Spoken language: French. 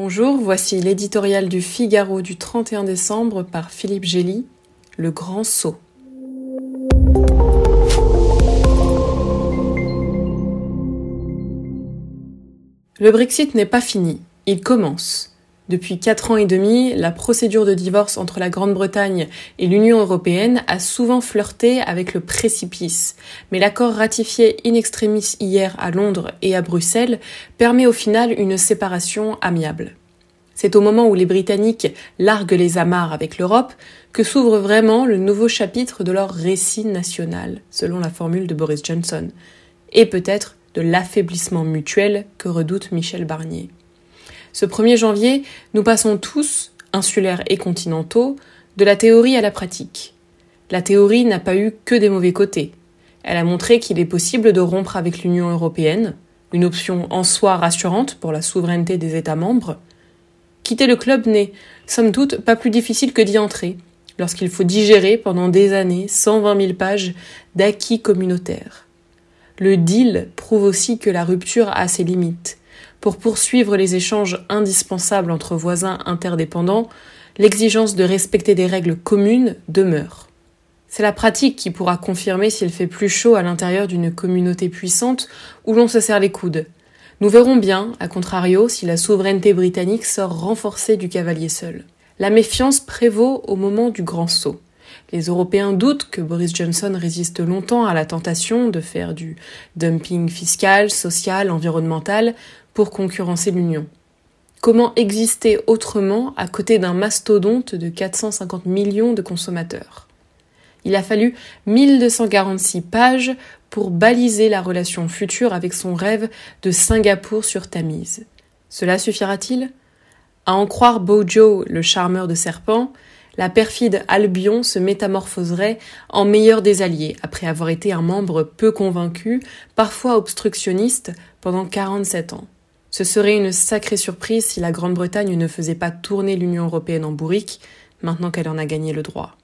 Bonjour, voici l'éditorial du Figaro du 31 décembre par Philippe Gély, Le Grand Saut. Le Brexit n'est pas fini, il commence. Depuis quatre ans et demi, la procédure de divorce entre la Grande-Bretagne et l'Union européenne a souvent flirté avec le précipice, mais l'accord ratifié in extremis hier à Londres et à Bruxelles permet au final une séparation amiable. C'est au moment où les Britanniques larguent les amarres avec l'Europe que s'ouvre vraiment le nouveau chapitre de leur récit national, selon la formule de Boris Johnson, et peut-être de l'affaiblissement mutuel que redoute Michel Barnier. Ce 1er janvier, nous passons tous, insulaires et continentaux, de la théorie à la pratique. La théorie n'a pas eu que des mauvais côtés. Elle a montré qu'il est possible de rompre avec l'Union européenne, une option en soi rassurante pour la souveraineté des États membres. Quitter le club n'est, somme toute, pas plus difficile que d'y entrer, lorsqu'il faut digérer pendant des années 120 000 pages d'acquis communautaires. Le deal prouve aussi que la rupture a ses limites, pour poursuivre les échanges indispensables entre voisins interdépendants, l'exigence de respecter des règles communes demeure. C'est la pratique qui pourra confirmer s'il fait plus chaud à l'intérieur d'une communauté puissante où l'on se serre les coudes. Nous verrons bien, à contrario, si la souveraineté britannique sort renforcée du cavalier seul. La méfiance prévaut au moment du grand saut. Les Européens doutent que Boris Johnson résiste longtemps à la tentation de faire du dumping fiscal, social, environnemental pour concurrencer l'Union. Comment exister autrement à côté d'un mastodonte de 450 millions de consommateurs? Il a fallu 1246 pages pour baliser la relation future avec son rêve de Singapour sur Tamise. Cela suffira-t-il? À en croire Bojo, le charmeur de serpents, la perfide Albion se métamorphoserait en meilleur des alliés après avoir été un membre peu convaincu, parfois obstructionniste, pendant 47 ans. Ce serait une sacrée surprise si la Grande-Bretagne ne faisait pas tourner l'Union européenne en bourrique, maintenant qu'elle en a gagné le droit.